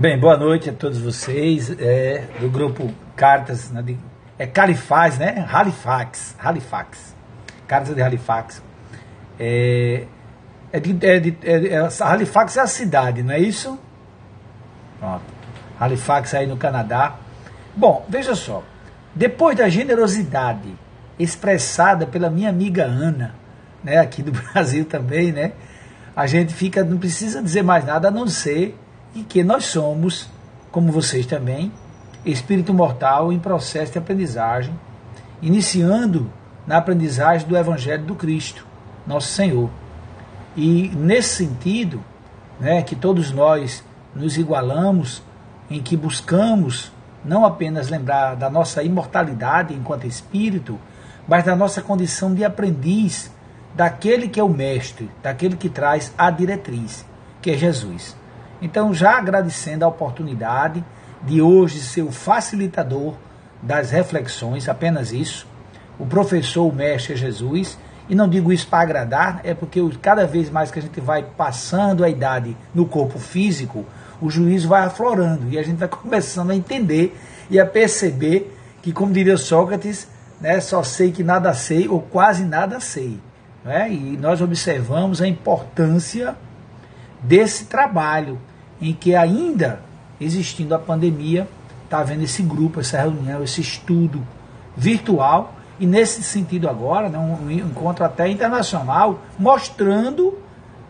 Bem, boa noite a todos vocês é, do grupo Cartas, né, de, é Califaz, né? Halifax, Halifax, Cartas de Halifax. É, é de, é de, é, é, Halifax é a cidade, não é isso? Pronto. Halifax aí no Canadá. Bom, veja só. Depois da generosidade expressada pela minha amiga Ana, né, aqui do Brasil também, né? A gente fica, não precisa dizer mais nada a não ser e que nós somos, como vocês também, espírito mortal em processo de aprendizagem, iniciando na aprendizagem do Evangelho do Cristo, nosso Senhor. E nesse sentido, né, que todos nós nos igualamos, em que buscamos não apenas lembrar da nossa imortalidade enquanto espírito, mas da nossa condição de aprendiz daquele que é o mestre, daquele que traz a diretriz, que é Jesus. Então, já agradecendo a oportunidade de hoje ser o facilitador das reflexões, apenas isso, o professor, o mestre Jesus, e não digo isso para agradar, é porque cada vez mais que a gente vai passando a idade no corpo físico, o juízo vai aflorando e a gente vai começando a entender e a perceber que, como diria Sócrates, né, só sei que nada sei ou quase nada sei. Né? E nós observamos a importância desse trabalho em que ainda existindo a pandemia, está havendo esse grupo, essa reunião, esse estudo virtual, e nesse sentido agora, né, um encontro até internacional, mostrando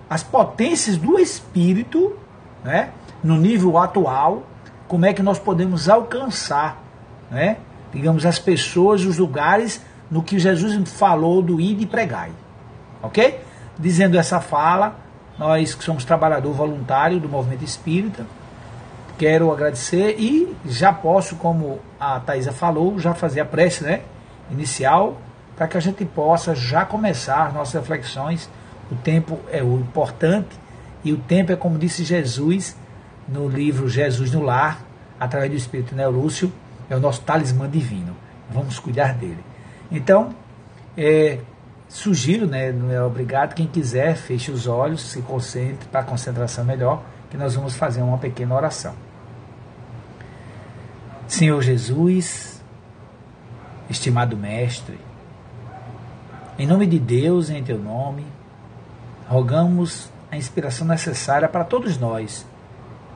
as potências do espírito, né, no nível atual, como é que nós podemos alcançar, né, digamos, as pessoas, os lugares no que Jesus falou do ir e pregai. Ok? Dizendo essa fala, nós que somos trabalhador voluntário do movimento espírita, quero agradecer e já posso, como a Thaisa falou, já fazer a prece né, inicial para que a gente possa já começar nossas reflexões. O tempo é o importante e o tempo é como disse Jesus no livro Jesus no Lar, através do Espírito Neolúcio, é o nosso talismã divino. Vamos cuidar dele. Então, é, Sugiro, né, não é obrigado, quem quiser, feche os olhos, se concentre para a concentração melhor, que nós vamos fazer uma pequena oração. Senhor Jesus, estimado Mestre, em nome de Deus em teu nome, rogamos a inspiração necessária para todos nós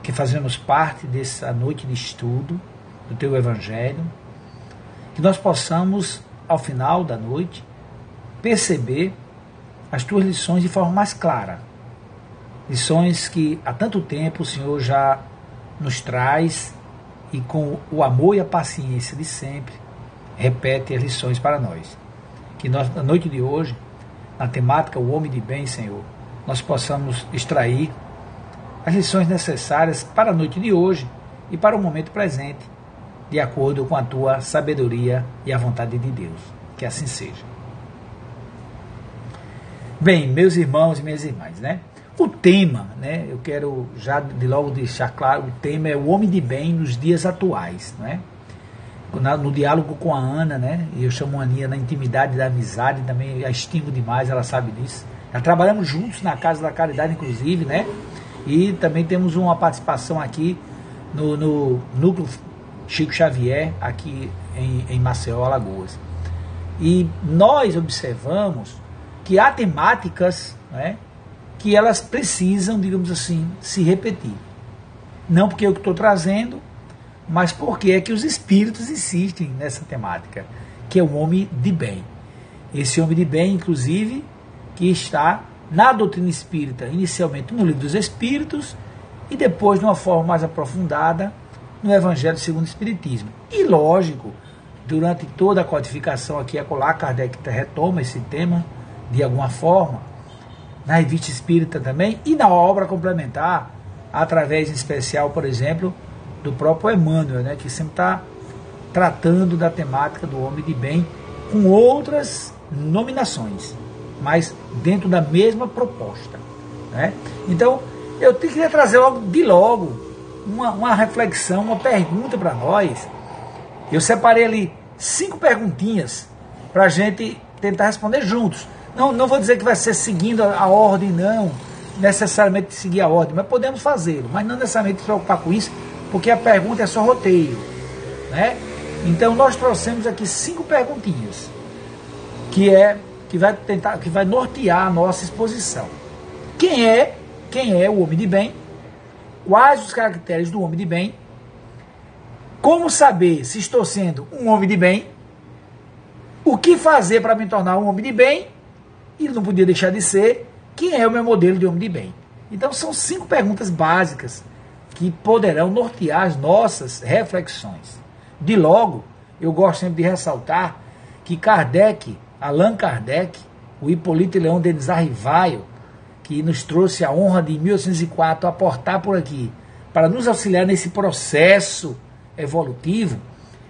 que fazemos parte dessa noite de estudo do teu Evangelho, que nós possamos, ao final da noite, perceber as tuas lições de forma mais clara. Lições que há tanto tempo o Senhor já nos traz e com o amor e a paciência de sempre repete as lições para nós. Que nós, na noite de hoje, na temática O Homem de Bem, Senhor, nós possamos extrair as lições necessárias para a noite de hoje e para o momento presente, de acordo com a tua sabedoria e a vontade de Deus. Que assim seja. Bem, meus irmãos e minhas irmãs, né? O tema, né? Eu quero já de logo deixar claro, o tema é o homem de bem nos dias atuais, né? No diálogo com a Ana, né? Eu chamo a Aninha na intimidade da amizade, também a estimo demais, ela sabe disso. Já trabalhamos juntos na Casa da Caridade, inclusive, né? E também temos uma participação aqui no, no Núcleo Chico Xavier, aqui em, em Maceió, Alagoas. E nós observamos que há temáticas né, que elas precisam, digamos assim, se repetir. Não porque eu estou trazendo, mas porque é que os espíritos insistem nessa temática, que é o homem de bem. Esse homem de bem, inclusive, que está na doutrina espírita, inicialmente no livro dos Espíritos, e depois, de uma forma mais aprofundada, no Evangelho segundo o Espiritismo. E lógico, durante toda a codificação aqui a colar, Kardec retoma esse tema de alguma forma, na revista espírita também e na obra complementar, através em especial, por exemplo, do próprio Emmanuel, né, que sempre está tratando da temática do homem de bem com outras nominações, mas dentro da mesma proposta. Né? Então, eu queria trazer logo, de logo uma, uma reflexão, uma pergunta para nós. Eu separei ali cinco perguntinhas para a gente tentar responder juntos. Não, não vou dizer que vai ser seguindo a, a ordem, não, necessariamente seguir a ordem, mas podemos fazê-lo, mas não necessariamente se preocupar com isso, porque a pergunta é só roteiro. Né? Então nós trouxemos aqui cinco perguntinhas, que é que vai tentar, que vai nortear a nossa exposição. Quem é, quem é o homem de bem? Quais os caracteres do homem de bem? Como saber se estou sendo um homem de bem? O que fazer para me tornar um homem de bem? E não podia deixar de ser quem é o meu modelo de homem de bem? Então são cinco perguntas básicas que poderão nortear as nossas reflexões. De logo, eu gosto sempre de ressaltar que Kardec, Allan Kardec, o Hipólito Leão Denis Arrivaio, que nos trouxe a honra de em 1804 aportar por aqui para nos auxiliar nesse processo evolutivo,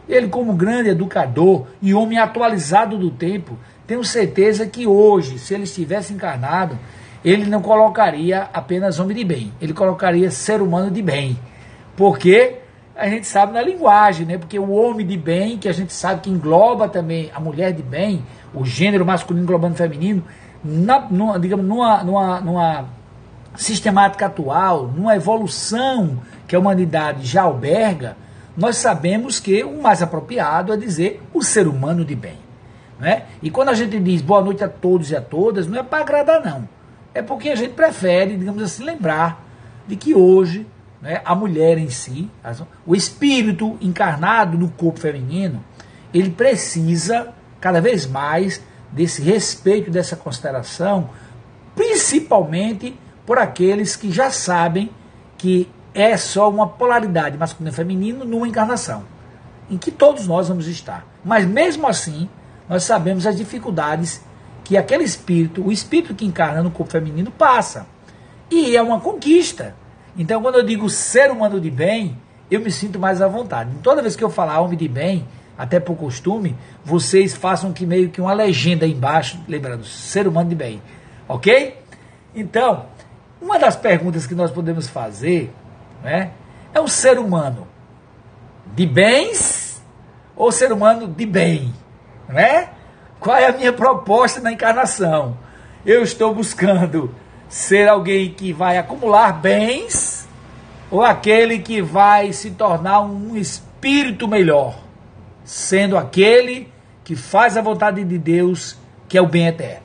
ele como grande educador e homem atualizado do tempo, tenho certeza que hoje, se ele estivesse encarnado, ele não colocaria apenas homem de bem, ele colocaria ser humano de bem. Porque a gente sabe na linguagem, né? Porque o homem de bem, que a gente sabe que engloba também a mulher de bem, o gênero masculino englobando o feminino, na, numa, digamos, numa, numa, numa sistemática atual, numa evolução que a humanidade já alberga, nós sabemos que o mais apropriado é dizer o ser humano de bem. Né? E quando a gente diz boa noite a todos e a todas, não é para agradar, não é porque a gente prefere, digamos assim, lembrar de que hoje né, a mulher em si, o espírito encarnado no corpo feminino, ele precisa cada vez mais desse respeito, dessa consideração, principalmente por aqueles que já sabem que é só uma polaridade masculino e feminino numa encarnação, em que todos nós vamos estar. Mas mesmo assim, nós sabemos as dificuldades que aquele espírito, o espírito que encarna no corpo feminino, passa. E é uma conquista. Então, quando eu digo ser humano de bem, eu me sinto mais à vontade. Toda vez que eu falar homem de bem, até por costume, vocês façam que meio que uma legenda embaixo, lembrando, ser humano de bem. Ok? Então, uma das perguntas que nós podemos fazer né, é o ser humano de bens ou ser humano de bem? Né? Qual é a minha proposta na encarnação? Eu estou buscando ser alguém que vai acumular bens ou aquele que vai se tornar um espírito melhor, sendo aquele que faz a vontade de Deus, que é o bem eterno.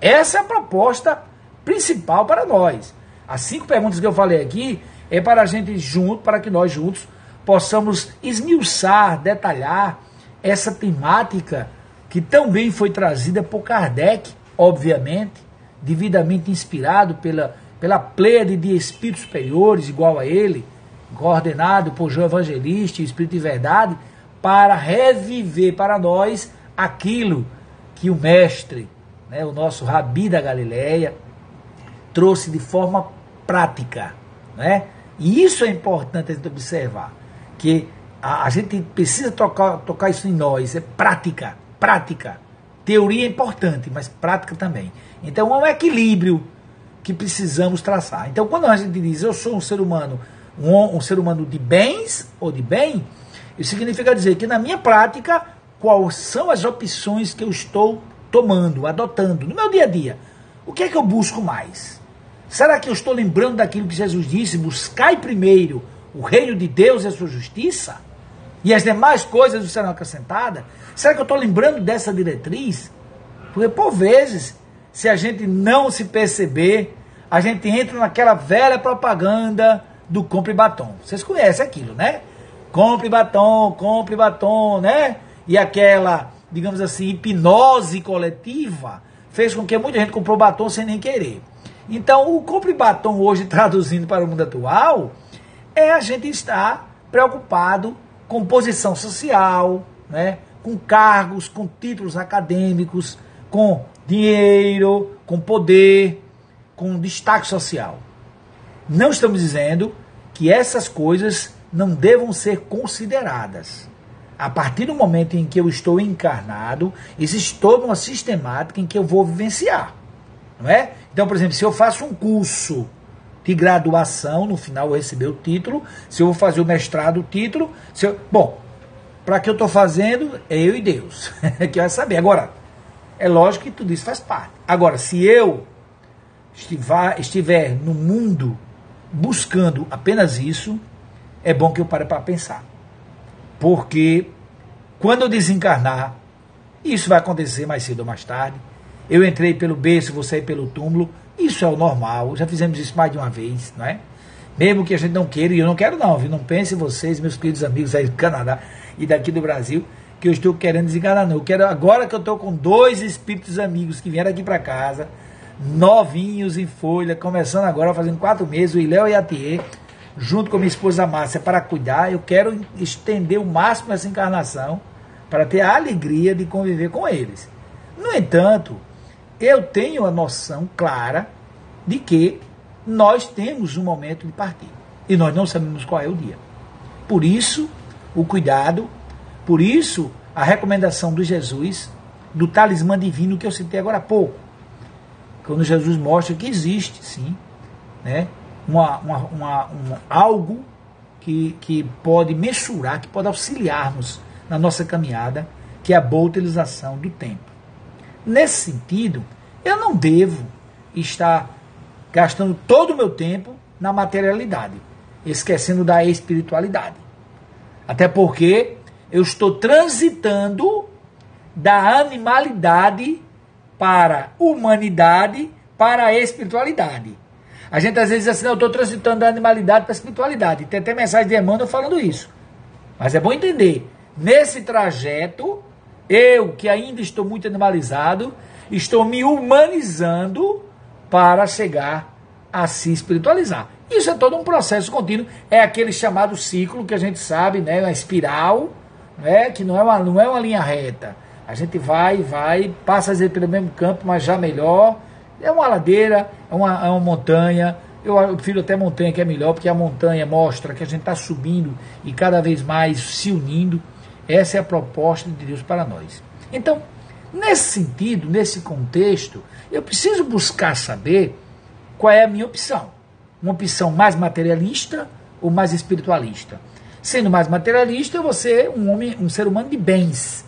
Essa é a proposta principal para nós. As cinco perguntas que eu falei aqui é para a gente junto, para que nós juntos possamos esmiuçar, detalhar essa temática que também foi trazida por Kardec, obviamente, devidamente inspirado pela, pela pleiade de espíritos superiores, igual a ele, coordenado por João Evangelista Espírito de Verdade, para reviver para nós aquilo que o mestre, né, o nosso Rabi da Galileia, trouxe de forma prática. Né? E isso é importante a gente observar, que a, a gente precisa tocar, tocar isso em nós, é prática prática. Teoria é importante, mas prática também. Então é um equilíbrio que precisamos traçar. Então quando a gente diz eu sou um ser humano, um, um ser humano de bens ou de bem, isso significa dizer que na minha prática, quais são as opções que eu estou tomando, adotando no meu dia a dia? O que é que eu busco mais? Será que eu estou lembrando daquilo que Jesus disse? Buscai primeiro o reino de Deus e a sua justiça? E as demais coisas serão acrescentadas? Será que eu estou lembrando dessa diretriz? Porque, por vezes, se a gente não se perceber, a gente entra naquela velha propaganda do compre batom. Vocês conhecem aquilo, né? Compre batom, compre batom, né? E aquela, digamos assim, hipnose coletiva fez com que muita gente comprou batom sem nem querer. Então, o compre batom hoje, traduzindo para o mundo atual, é a gente estar preocupado com posição social, né? com cargos, com títulos acadêmicos, com dinheiro, com poder, com destaque social. Não estamos dizendo que essas coisas não devam ser consideradas. A partir do momento em que eu estou encarnado, existe toda uma sistemática em que eu vou vivenciar. Não é? Então, por exemplo, se eu faço um curso de graduação, no final eu receber o título, se eu vou fazer o mestrado, o título, se eu, bom, para que eu estou fazendo é eu e Deus, que vai saber. Agora, é lógico que tudo isso faz parte. Agora, se eu estiver, estiver no mundo buscando apenas isso, é bom que eu pare para pensar. Porque quando eu desencarnar, isso vai acontecer mais cedo ou mais tarde. Eu entrei pelo berço, vou sair pelo túmulo. Isso é o normal. Já fizemos isso mais de uma vez, não é? Mesmo que a gente não queira, e eu não quero não, viu? Não pensem vocês, meus queridos amigos aí do Canadá e daqui do Brasil, que eu estou querendo desenganar, não. Eu quero, agora que eu estou com dois espíritos amigos que vieram aqui para casa, novinhos em folha, começando agora, fazendo quatro meses, o Iléo e a Thier, junto com minha esposa Márcia, para cuidar, eu quero estender o máximo essa encarnação, para ter a alegria de conviver com eles. No entanto, eu tenho a noção clara de que nós temos um momento de partir. E nós não sabemos qual é o dia. Por isso, o cuidado, por isso, a recomendação do Jesus, do talismã divino que eu citei agora há pouco. Quando Jesus mostra que existe, sim, né, uma, uma, uma, um, algo que, que pode mensurar, que pode auxiliar-nos na nossa caminhada, que é a boa utilização do tempo. Nesse sentido, eu não devo estar gastando todo o meu tempo na materialidade, esquecendo da espiritualidade. Até porque eu estou transitando da animalidade para humanidade, para a espiritualidade. A gente às vezes diz assim, eu estou transitando da animalidade para a espiritualidade. Tem até mensagem de Emmanuel falando isso. Mas é bom entender, nesse trajeto, eu que ainda estou muito animalizado, estou me humanizando para chegar a se espiritualizar. Isso é todo um processo contínuo, é aquele chamado ciclo que a gente sabe, né, uma espiral, né, que não é uma, não é uma linha reta. A gente vai, vai, passa pelo mesmo campo, mas já melhor. É uma ladeira, é uma, é uma montanha. Eu prefiro até montanha que é melhor, porque a montanha mostra que a gente está subindo e cada vez mais se unindo. Essa é a proposta de Deus para nós. Então, nesse sentido, nesse contexto, eu preciso buscar saber qual é a minha opção. Uma opção mais materialista ou mais espiritualista. Sendo mais materialista, eu vou ser um homem, um ser humano de bens.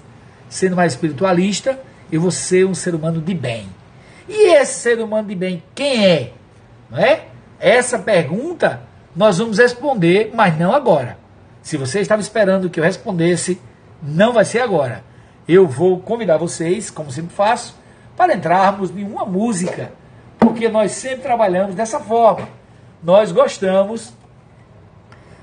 Sendo mais espiritualista, eu vou ser um ser humano de bem. E esse ser humano de bem, quem é? Não é? Essa pergunta nós vamos responder, mas não agora. Se você estava esperando que eu respondesse, não vai ser agora. Eu vou convidar vocês, como sempre faço, para entrarmos em uma música, porque nós sempre trabalhamos dessa forma. Nós gostamos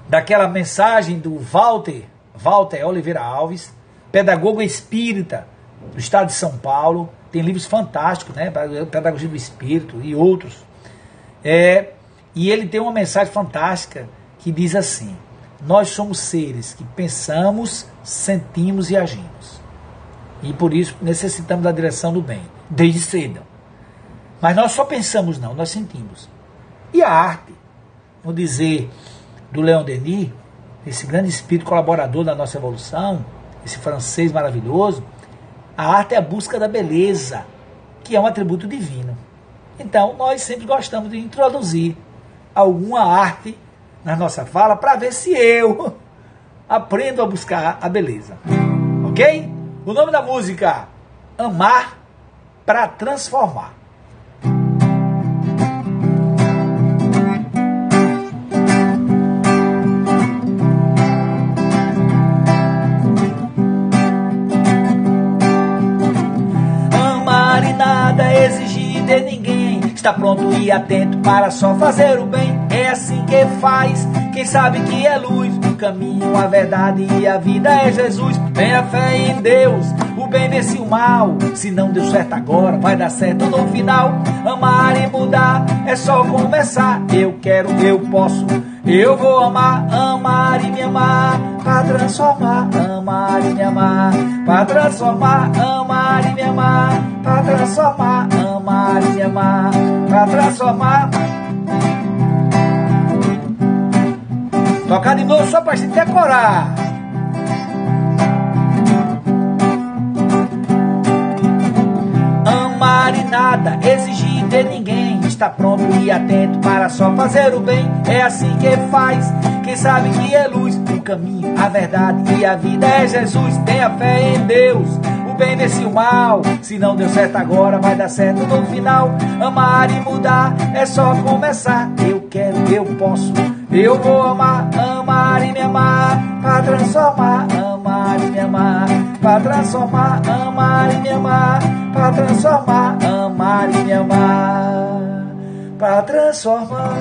daquela mensagem do Walter, Walter Oliveira Alves, pedagogo espírita do estado de São Paulo, tem livros fantásticos, né? Pedagogia do Espírito e outros. É, e ele tem uma mensagem fantástica que diz assim: Nós somos seres que pensamos, sentimos e agimos. E por isso necessitamos da direção do bem, desde cedo. Mas nós só pensamos, não, nós sentimos. E a arte, vou dizer do Leon Denis, esse grande espírito colaborador da nossa evolução, esse francês maravilhoso, a arte é a busca da beleza, que é um atributo divino. Então, nós sempre gostamos de introduzir alguma arte na nossa fala para ver se eu aprendo a buscar a beleza. Ok? O nome da música: Amar para Transformar. Está pronto e atento para só fazer o bem. Assim que faz, quem sabe que é luz. O caminho, a verdade e a vida é Jesus. Tenha fé em Deus, o bem vence o mal. Se não deu certo agora, vai dar certo no final. Amar e mudar é só começar. Eu quero, eu posso, eu vou amar, amar e me amar. Pra transformar, amar e me amar. Pra transformar, amar e me amar. Pra transformar, amar e me amar pra transformar. Tocar de novo só pra gente decorar. Amar e nada exigir de ninguém. Está pronto e atento para só fazer o bem. É assim que faz. Quem sabe que é luz, o caminho, a verdade e a vida é Jesus. Tenha fé em Deus bem o mal. Se não deu certo agora, vai dar certo no final. Amar e mudar é só começar. Eu quero, eu posso, eu vou amar, amar e me amar. Pra transformar, amar e me amar. Pra transformar, amar e me amar. Pra transformar, amar e me amar. Pra transformar.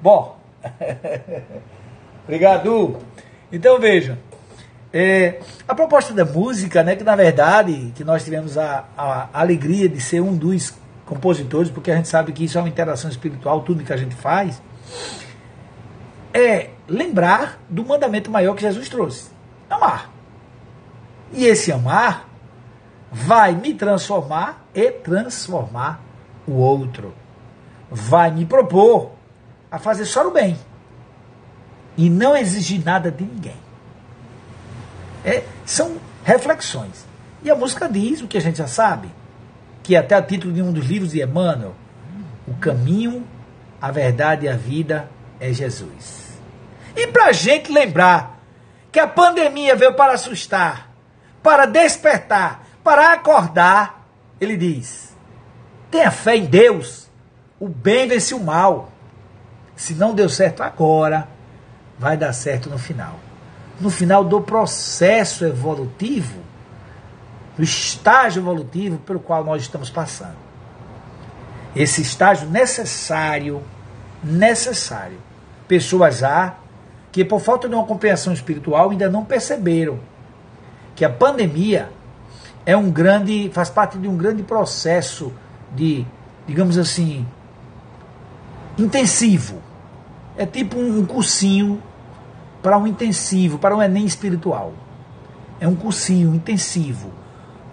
Bom. Obrigado. Então veja. É, a proposta da música, né, que na verdade que nós tivemos a, a, alegria de ser um dos compositores, porque a gente sabe que isso é uma interação espiritual, tudo que a gente faz, é lembrar do mandamento maior que Jesus trouxe: amar. E esse amar vai me transformar e transformar o outro. Vai me propor a fazer só o bem e não exigir nada de ninguém. É, são reflexões. E a música diz o que a gente já sabe, que até o título de um dos livros de Emmanuel, o caminho, a verdade e a vida é Jesus. E para a gente lembrar que a pandemia veio para assustar, para despertar, para acordar, ele diz: tenha fé em Deus, o bem vence o mal. Se não deu certo agora, vai dar certo no final no final do processo evolutivo, do estágio evolutivo pelo qual nós estamos passando. Esse estágio necessário, necessário. Pessoas há que, por falta de uma compreensão espiritual, ainda não perceberam que a pandemia é um grande, faz parte de um grande processo de, digamos assim, intensivo. É tipo um cursinho para um intensivo, para um Enem espiritual. É um cursinho intensivo.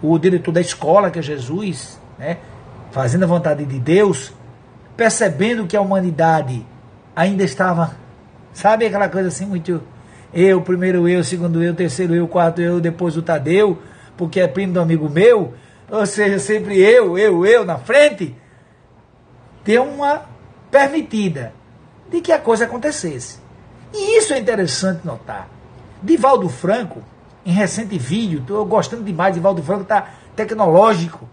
O diretor da escola, que é Jesus, né, fazendo a vontade de Deus, percebendo que a humanidade ainda estava, sabe aquela coisa assim, muito eu, primeiro eu, segundo eu, terceiro eu, quarto eu, depois o Tadeu, porque é primo do amigo meu, ou seja, sempre eu, eu, eu na frente, deu uma permitida de que a coisa acontecesse. E isso é interessante notar. Divaldo Franco, em recente vídeo, estou gostando demais, Divaldo Franco está tecnológico.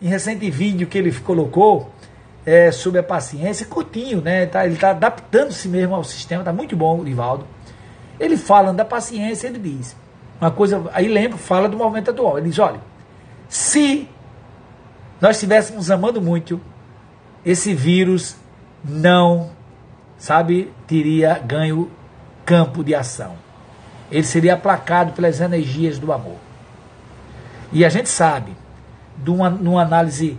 Em recente vídeo que ele colocou é, sobre a paciência, curtinho, né? Tá, ele está adaptando-se mesmo ao sistema, está muito bom o Divaldo. Ele falando da paciência, ele diz uma coisa, aí lembro, fala do movimento atual. Ele diz: olha, se nós estivéssemos amando muito, esse vírus não sabe, teria ganho campo de ação. Ele seria aplacado pelas energias do amor. E a gente sabe, de uma, numa análise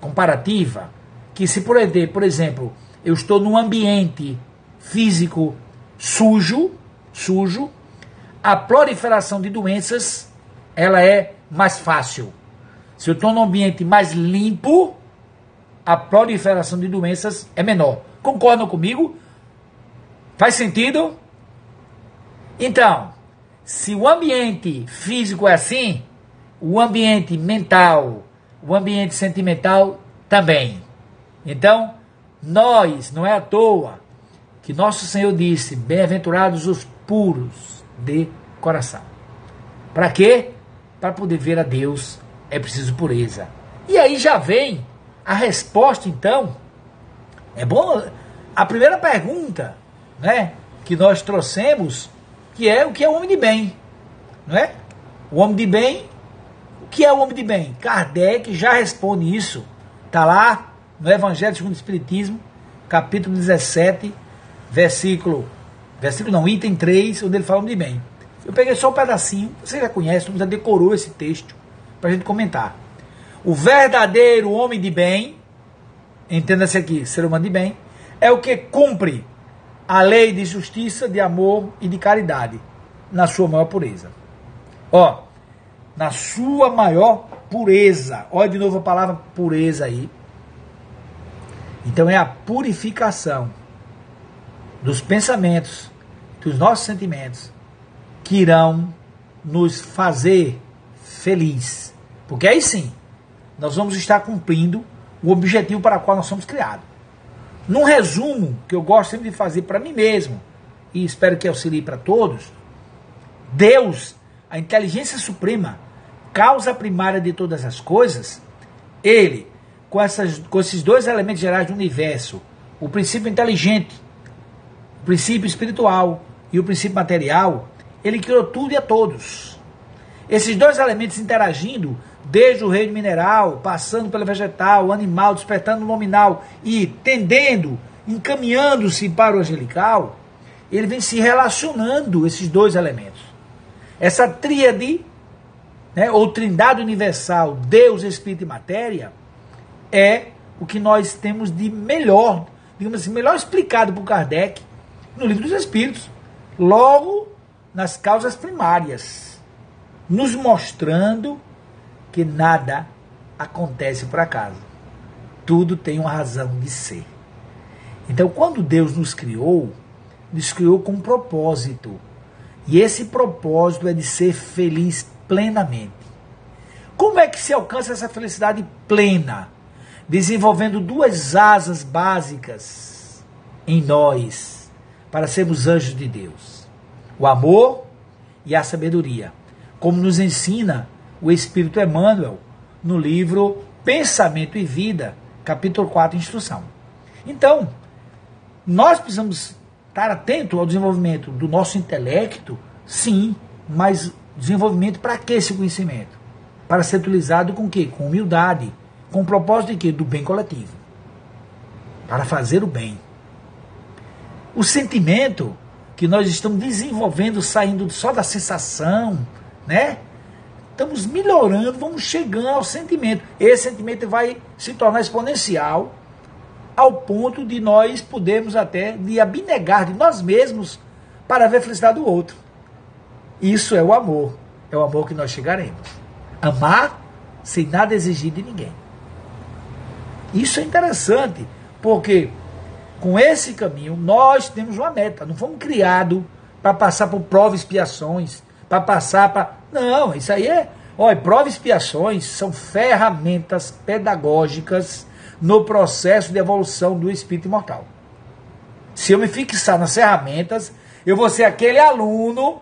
comparativa, que se por, por exemplo, eu estou num ambiente físico sujo, sujo, a proliferação de doenças ela é mais fácil. Se eu estou num ambiente mais limpo, a proliferação de doenças é menor. Concordam comigo? Faz sentido? Então, se o ambiente físico é assim, o ambiente mental, o ambiente sentimental também. Então, nós, não é à toa que nosso Senhor disse: Bem-aventurados os puros de coração. Para quê? Para poder ver a Deus é preciso pureza. E aí já vem a resposta, então, é bom. A primeira pergunta, né, que nós trouxemos, que é o que é o homem de bem, não é? O homem de bem, o que é o homem de bem? Kardec já responde isso. Está lá no Evangelho segundo o Espiritismo, capítulo 17, versículo, versículo não, item 3, onde ele fala homem de bem. Eu peguei só um pedacinho, você já conhece, já decorou esse texto para a gente comentar. O verdadeiro homem de bem entenda-se aqui, ser humano de bem, é o que cumpre a lei de justiça, de amor e de caridade na sua maior pureza. Ó, na sua maior pureza. Olha de novo a palavra pureza aí. Então é a purificação dos pensamentos, dos nossos sentimentos, que irão nos fazer feliz. Porque aí sim, nós vamos estar cumprindo o objetivo para o qual nós somos criados. Num resumo que eu gosto sempre de fazer para mim mesmo, e espero que auxilie para todos, Deus a inteligência suprema, causa primária de todas as coisas, ele, com, essas, com esses dois elementos gerais do universo, o princípio inteligente, o princípio espiritual e o princípio material, ele criou tudo e a todos. Esses dois elementos interagindo, desde o reino mineral, passando pelo vegetal, animal, despertando o nominal e tendendo, encaminhando-se para o angelical, ele vem se relacionando, esses dois elementos. Essa tríade, né, ou trindade universal, Deus, Espírito e Matéria, é o que nós temos de melhor, digamos assim, melhor explicado por Kardec no Livro dos Espíritos. Logo, nas causas primárias, nos mostrando que nada acontece por acaso. Tudo tem uma razão de ser. Então, quando Deus nos criou, nos criou com um propósito. E esse propósito é de ser feliz plenamente. Como é que se alcança essa felicidade plena? Desenvolvendo duas asas básicas em nós para sermos anjos de Deus: o amor e a sabedoria, como nos ensina o Espírito Emmanuel no livro Pensamento e Vida, capítulo 4, instrução. Então, nós precisamos estar atento ao desenvolvimento do nosso intelecto, sim, mas desenvolvimento para que esse conhecimento? Para ser utilizado com quê? Com humildade, com o propósito de quê? Do bem coletivo. Para fazer o bem. O sentimento que nós estamos desenvolvendo, saindo só da sensação, né? Estamos melhorando, vamos chegando ao sentimento. Esse sentimento vai se tornar exponencial ao ponto de nós podermos até de abnegar de nós mesmos para ver a felicidade do outro. Isso é o amor. É o amor que nós chegaremos. Amar sem nada exigir de ninguém. Isso é interessante, porque com esse caminho nós temos uma meta. Não fomos criados para passar por provas e expiações, para passar para. Não, isso aí é. Olha, provas e expiações são ferramentas pedagógicas no processo de evolução do espírito imortal. Se eu me fixar nas ferramentas, eu vou ser aquele aluno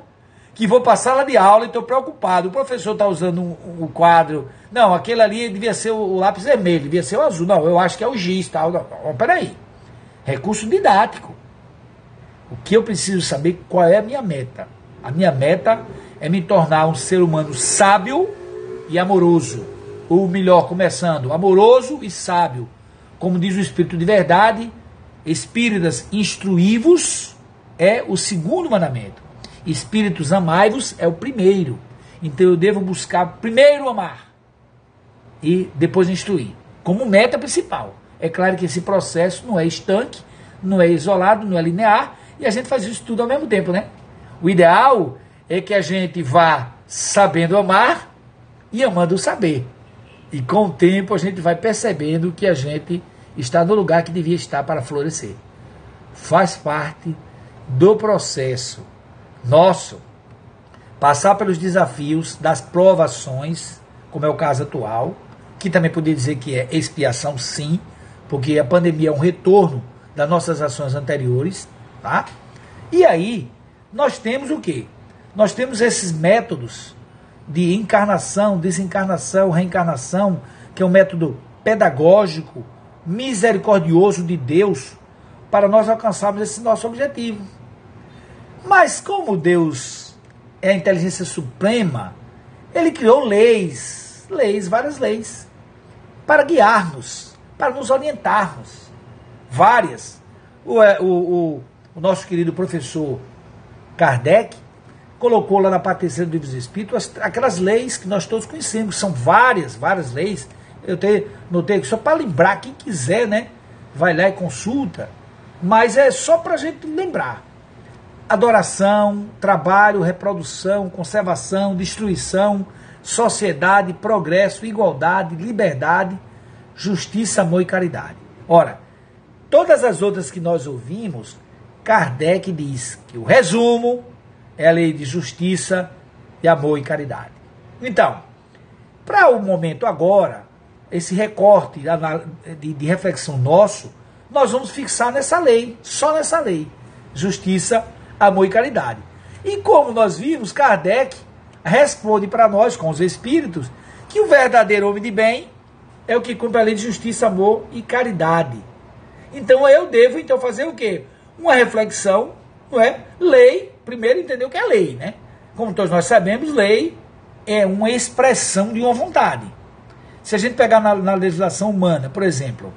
que vou passar lá de aula e estou preocupado. O professor está usando um, um, quadro. Não, aquele ali devia ser o lápis vermelho, devia ser o azul. Não, eu acho que é o giz. Tal. Não, não, peraí. Recurso didático. O que eu preciso saber qual é a minha meta? A minha meta é me tornar um ser humano sábio e amoroso ou melhor, começando, amoroso e sábio. Como diz o Espírito de Verdade, espíritas instruivos é o segundo mandamento. Espíritos amai-vos é o primeiro. Então eu devo buscar primeiro amar e depois instruir, como meta principal. É claro que esse processo não é estanque, não é isolado, não é linear, e a gente faz isso tudo ao mesmo tempo, né? O ideal é que a gente vá sabendo amar e amando saber. E com o tempo a gente vai percebendo que a gente está no lugar que devia estar para florescer. Faz parte do processo nosso passar pelos desafios das provações, como é o caso atual, que também poderia dizer que é expiação, sim, porque a pandemia é um retorno das nossas ações anteriores, tá? E aí, nós temos o quê? Nós temos esses métodos de encarnação, desencarnação, reencarnação, que é um método pedagógico, misericordioso de Deus, para nós alcançarmos esse nosso objetivo. Mas como Deus é a inteligência suprema, ele criou leis, leis, várias leis, para guiar-nos, para nos orientarmos. Várias. O, é, o, o, o nosso querido professor Kardec colocou lá na parte terceira do livro dos Espíritos aquelas leis que nós todos conhecemos, são várias, várias leis. Eu te, notei aqui só para lembrar, quem quiser, né? Vai lá e consulta. Mas é só para a gente lembrar. Adoração, trabalho, reprodução, conservação, destruição, sociedade, progresso, igualdade, liberdade, justiça, amor e caridade. Ora, todas as outras que nós ouvimos, Kardec diz que o resumo é a lei de justiça, de amor e caridade. Então, para o momento agora, esse recorte de, reflexão nosso, nós vamos fixar nessa lei, só nessa lei: justiça, amor e caridade. E como nós vimos, Kardec, responde para nós, com os espíritos, que o verdadeiro homem de bem é o que cumpre a lei de justiça, amor e caridade. Então eu devo então fazer o quê? Uma reflexão, não é? Lei, primeiro entender o que é lei, né? Como todos nós sabemos, lei é uma expressão de uma vontade. Se a gente pegar na, na legislação humana, por exemplo,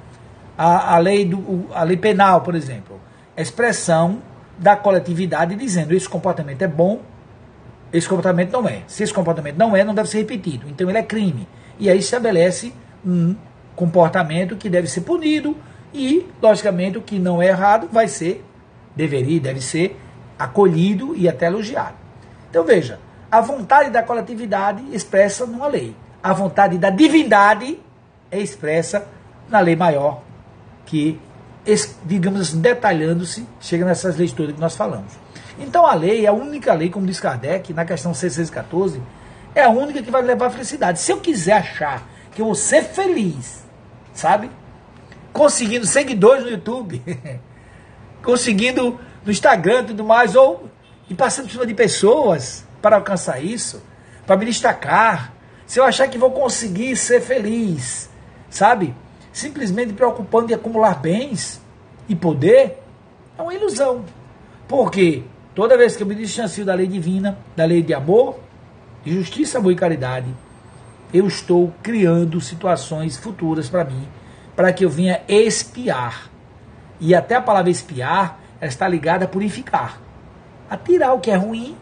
a, a, lei do, a lei penal, por exemplo, é expressão da coletividade dizendo esse comportamento é bom, esse comportamento não é. Se esse comportamento não é, não deve ser repetido. Então ele é crime. E aí estabelece um comportamento que deve ser punido e, logicamente, o que não é errado vai ser, deveria, deve ser acolhido e até elogiado. Então veja, a vontade da coletividade expressa numa lei. A vontade da divindade é expressa na lei maior, que, digamos detalhando-se, chega nessas leis todas que nós falamos. Então a lei, a única lei, como diz Kardec, na questão 614, é a única que vai levar à felicidade. Se eu quiser achar que eu vou ser feliz, sabe? Conseguindo seguidores no YouTube, conseguindo no Instagram e tudo mais, ou e passando por cima de pessoas para alcançar isso, para me destacar. Se eu achar que vou conseguir ser feliz, sabe? Simplesmente preocupando em acumular bens e poder, é uma ilusão. Porque toda vez que eu me distancio da lei divina, da lei de amor, de justiça, amor e caridade, eu estou criando situações futuras para mim, para que eu venha espiar. E até a palavra espiar, ela está ligada a purificar, a tirar o que é ruim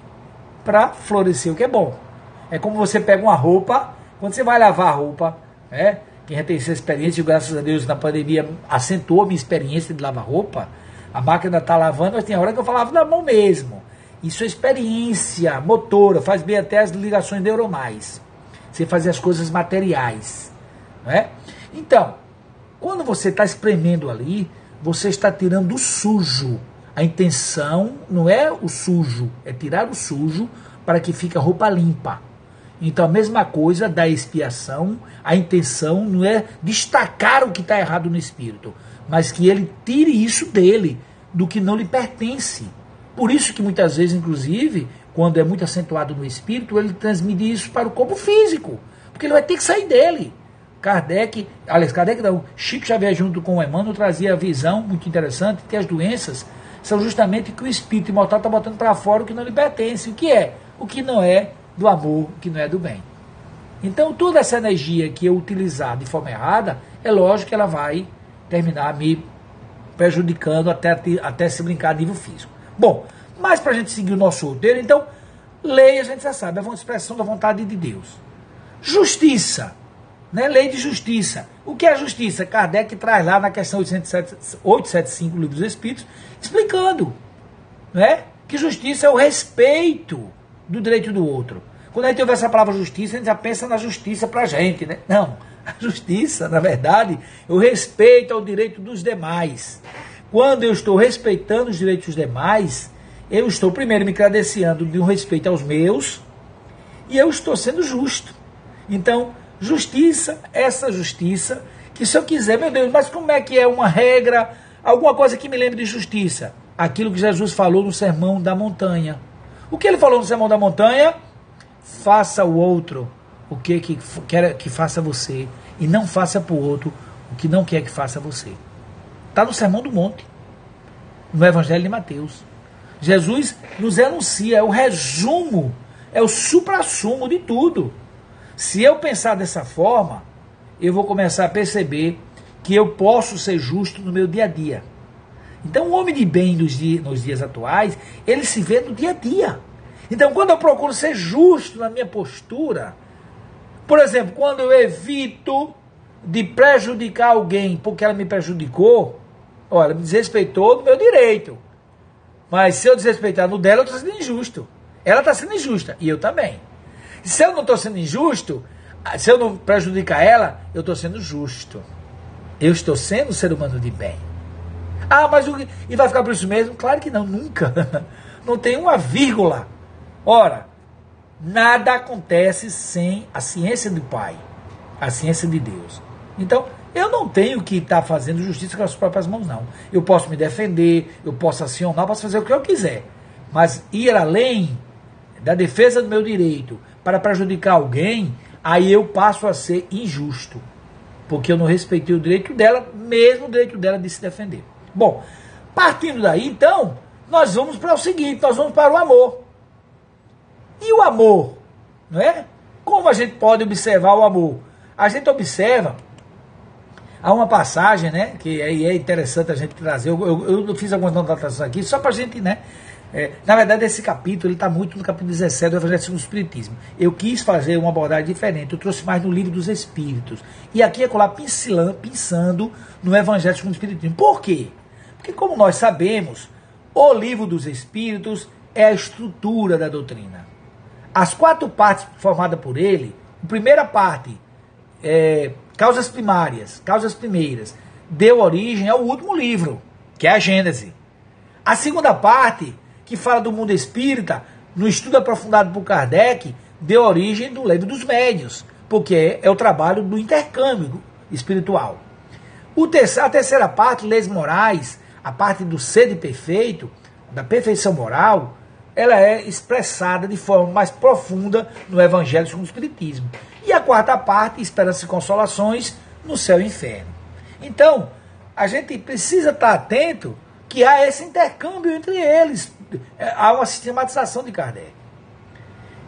para florescer o que é bom. É como você pega uma roupa, quando você vai lavar a roupa, né? Quem já tem essa experiência, graças a Deus na pandemia acentuou a minha experiência de lavar roupa. A máquina está lavando, mas tem hora que eu falava na mão mesmo. Isso é experiência motora, faz bem até as ligações neuronais você fazer as coisas materiais. Não é? Então, quando você está espremendo ali, você está tirando o sujo. A intenção não é o sujo, é tirar o sujo para que fique a roupa limpa. Então, a mesma coisa da expiação, a intenção não é destacar o que está errado no espírito, mas que ele tire isso dele, do que não lhe pertence. Por isso que muitas vezes, inclusive, quando é muito acentuado no espírito, ele transmite isso para o corpo físico, porque ele vai ter que sair dele. Kardec, aliás, Kardec não, Chico Xavier junto com o Emmanuel trazia a visão muito interessante que as doenças são justamente que o espírito imortal está botando para fora o que não lhe pertence, o que é? O que não é do amor, o que não é do bem. Então, toda essa energia que eu utilizar de forma errada, é lógico que ela vai terminar me prejudicando até, até se brincar a nível físico. Bom, mas para a gente seguir o nosso roteiro, então, lei a gente já sabe, é uma expressão da vontade de Deus. Justiça, né? lei de justiça. O que é justiça? Kardec traz lá na questão 875 do Livro dos Espíritos, explicando né? que justiça é o respeito do direito do outro. Quando a gente ouve essa palavra justiça, a gente já pensa na justiça para a gente, né? Não. A justiça, na verdade, é o respeito ao direito dos demais. Quando eu estou respeitando os direitos dos demais, eu estou primeiro me credenciando de um respeito aos meus e eu estou sendo justo. Então, justiça, essa justiça, que se eu quiser, meu Deus, mas como é que é uma regra, alguma coisa que me lembre de justiça? Aquilo que Jesus falou no Sermão da Montanha. O que ele falou no Sermão da Montanha? Faça o outro o que, que quer que faça você e não faça para o outro o que não quer que faça você. Está no Sermão do Monte, no Evangelho de Mateus. Jesus nos anuncia, é o resumo, é o supra-sumo de tudo. Se eu pensar dessa forma, eu vou começar a perceber que eu posso ser justo no meu dia a dia. Então, o homem de bem nos dias, nos dias atuais, ele se vê no dia a dia. Então, quando eu procuro ser justo na minha postura, por exemplo, quando eu evito de prejudicar alguém porque ela me prejudicou, olha, me desrespeitou do meu direito. Mas se eu desrespeitar no dela, eu estou sendo injusto. Ela está sendo injusta. E eu também. Se eu não estou sendo injusto, se eu não prejudicar ela, eu estou sendo justo. Eu estou sendo um ser humano de bem. Ah, mas o, e vai ficar por isso mesmo? Claro que não, nunca. Não tem uma vírgula. Ora, nada acontece sem a ciência do Pai, a ciência de Deus. Então, eu não tenho que estar tá fazendo justiça com as próprias mãos, não. Eu posso me defender, eu posso acionar, posso fazer o que eu quiser. Mas ir além da defesa do meu direito, para prejudicar alguém, aí eu passo a ser injusto. Porque eu não respeitei o direito dela, mesmo o direito dela de se defender. Bom, partindo daí, então, nós vamos para o seguinte: nós vamos para o amor. E o amor, não é? Como a gente pode observar o amor? A gente observa Há uma passagem, né, que aí é interessante a gente trazer. Eu, eu, eu fiz algumas anotações aqui, só para a gente, né, é, na verdade, esse capítulo está muito no capítulo 17 do Evangelho segundo o Espiritismo. Eu quis fazer uma abordagem diferente, eu trouxe mais no livro dos Espíritos. E aqui é colar pincelando, pensando no Evangelho segundo o Espiritismo. Por quê? Porque, como nós sabemos, o livro dos Espíritos é a estrutura da doutrina. As quatro partes formadas por ele, a primeira parte é causas primárias, causas primeiras, deu origem ao último livro, que é a Gênese. A segunda parte, que fala do mundo espírita, no estudo aprofundado por Kardec, deu origem do livro dos médios, porque é o trabalho do intercâmbio espiritual. A terceira parte, leis morais, a parte do ser perfeito, da perfeição moral, ela é expressada de forma mais profunda no Evangelho segundo o Espiritismo. E a quarta parte, esperança e consolações no céu e inferno. Então, a gente precisa estar atento que há esse intercâmbio entre eles. É, há uma sistematização de Kardec.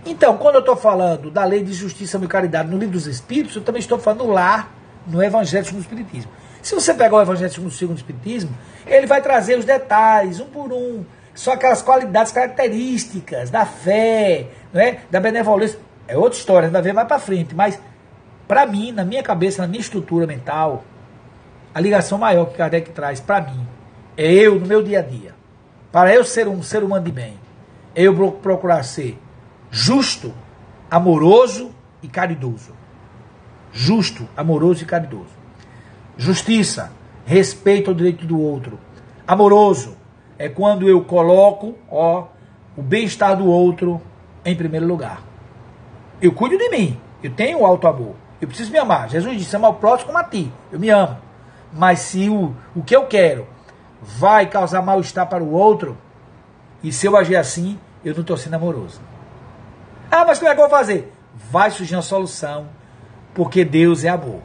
Então, quando eu estou falando da lei de justiça e caridade no livro dos Espíritos, eu também estou falando lá no Evangelho segundo o Espiritismo. Se você pegar o Evangelho segundo o Espiritismo, ele vai trazer os detalhes, um por um, só aquelas qualidades características da fé, né, da benevolência. É outra história, vai ver mais para frente. Mas, para mim, na minha cabeça, na minha estrutura mental, a ligação maior que Kardec traz para mim é eu no meu dia a dia. Para eu ser um ser humano de bem, eu procurar ser justo, amoroso e caridoso. Justo, amoroso e caridoso. Justiça, respeito ao direito do outro. Amoroso é quando eu coloco, ó, o bem-estar do outro em primeiro lugar. Eu cuido de mim. Eu tenho alto amor. Eu preciso me amar. Jesus disse: amar o próximo como a ti. Eu me amo. Mas se o, o que eu quero vai causar mal-estar para o outro, e se eu agir assim, eu não estou sendo amoroso. Ah, mas como é que eu vou fazer? Vai surgir uma solução, porque Deus é amor.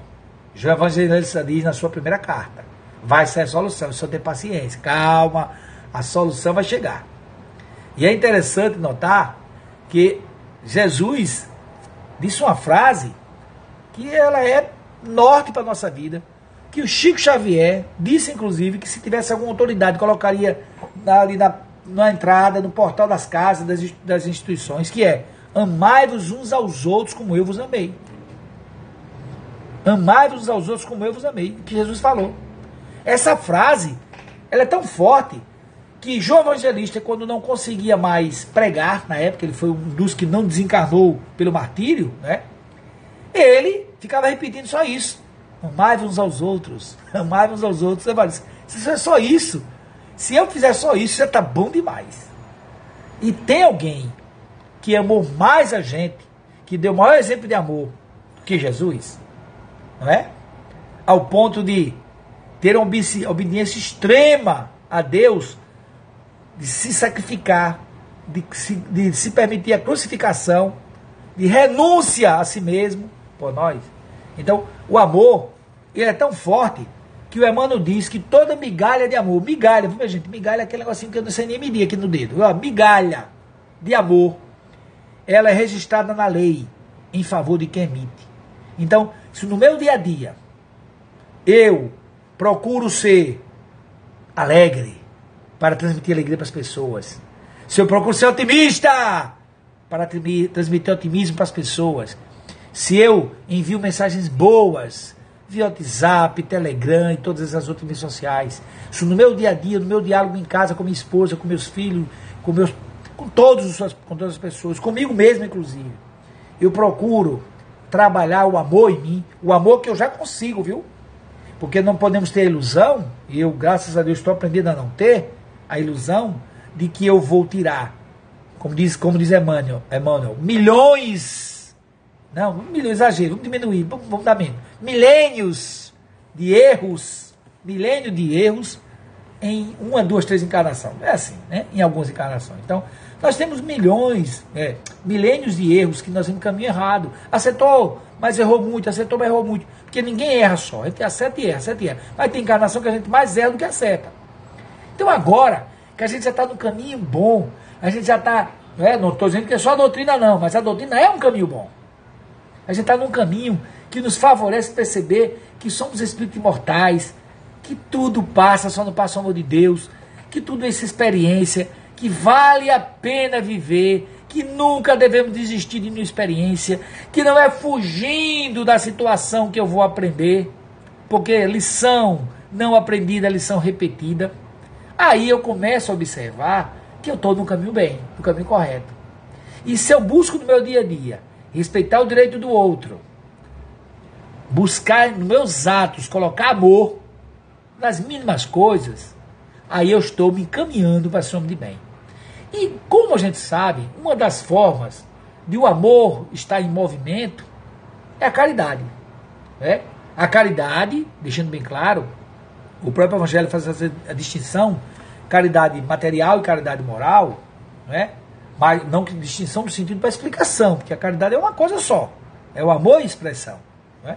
João Evangelista diz na sua primeira carta: vai a solução, só ter paciência, calma, a solução vai chegar. E é interessante notar que Jesus disse uma frase que ela é norte para a nossa vida, que o Chico Xavier disse, inclusive, que se tivesse alguma autoridade, colocaria ali na, na entrada, no portal das casas, das, das instituições, que é amai-vos uns aos outros como eu vos amei. Amai-vos uns aos outros como eu vos amei, que Jesus falou. Essa frase, ela é tão forte que João Evangelista, quando não conseguia mais pregar, na época ele foi um dos que não desencarnou pelo martírio, né? Ele ficava repetindo só isso. Amai uns aos outros, amai uns aos outros. Se é só isso, se eu fizer só isso, já está bom demais. E tem alguém que amou mais a gente, que deu o maior exemplo de amor que Jesus, não é? Ao ponto de ter uma obediência extrema a Deus, de se sacrificar, de se, de se permitir a crucificação, de renúncia a si mesmo por nós. Então, o amor, ele é tão forte que o Emmanuel diz que toda migalha de amor, migalha, viu, gente? Migalha é aquele negocinho que eu não sei nem medir aqui no dedo. Ó, migalha de amor, ela é registrada na lei em favor de quem emite. Então, se no meu dia a dia eu procuro ser alegre para transmitir alegria para as pessoas, se eu procuro ser otimista para transmitir otimismo para as pessoas, se eu envio mensagens boas via WhatsApp, Telegram e todas as outras redes sociais, se no meu dia a dia, no meu diálogo em casa com minha esposa, com meus filhos, com meus com todos os, com todas as pessoas, comigo mesmo inclusive, eu procuro trabalhar o amor em mim, o amor que eu já consigo, viu? Porque não podemos ter a ilusão, e eu, graças a Deus, estou aprendendo a não ter a ilusão de que eu vou tirar, como diz, como diz Emmanuel, Emmanuel milhões não, milhões, exagero, vamos diminuir, vamos, vamos dar menos. Milênios de erros, milênio de erros, em uma, duas, três encarnações. É assim, né? Em algumas encarnações. Então, nós temos milhões, é, milênios de erros que nós vamos caminho errado. Acertou, mas errou muito, acertou, mas errou muito. Porque ninguém erra só. A gente acerta e erra, acerta e erra. Mas tem encarnação que a gente mais erra do que acerta. Então agora, que a gente já está no caminho bom, a gente já está. Né, não estou dizendo que é só a doutrina, não, mas a doutrina é um caminho bom. A gente está num caminho que nos favorece perceber que somos espíritos imortais, que tudo passa, só não passa o amor de Deus, que tudo é essa experiência que vale a pena viver, que nunca devemos desistir de uma experiência, que não é fugindo da situação que eu vou aprender, porque lição não aprendida é lição repetida. Aí eu começo a observar que eu estou no caminho bem, no caminho correto. E se eu busco no meu dia a dia respeitar o direito do outro, buscar nos meus atos colocar amor nas mínimas coisas, aí eu estou me encaminhando para ser homem de bem. E como a gente sabe, uma das formas de o amor estar em movimento é a caridade. Né? A caridade, deixando bem claro, o próprio Evangelho faz a distinção caridade material e caridade moral, né? Mas não que distinção no sentido para explicação, porque a caridade é uma coisa só, é o amor em expressão. Né?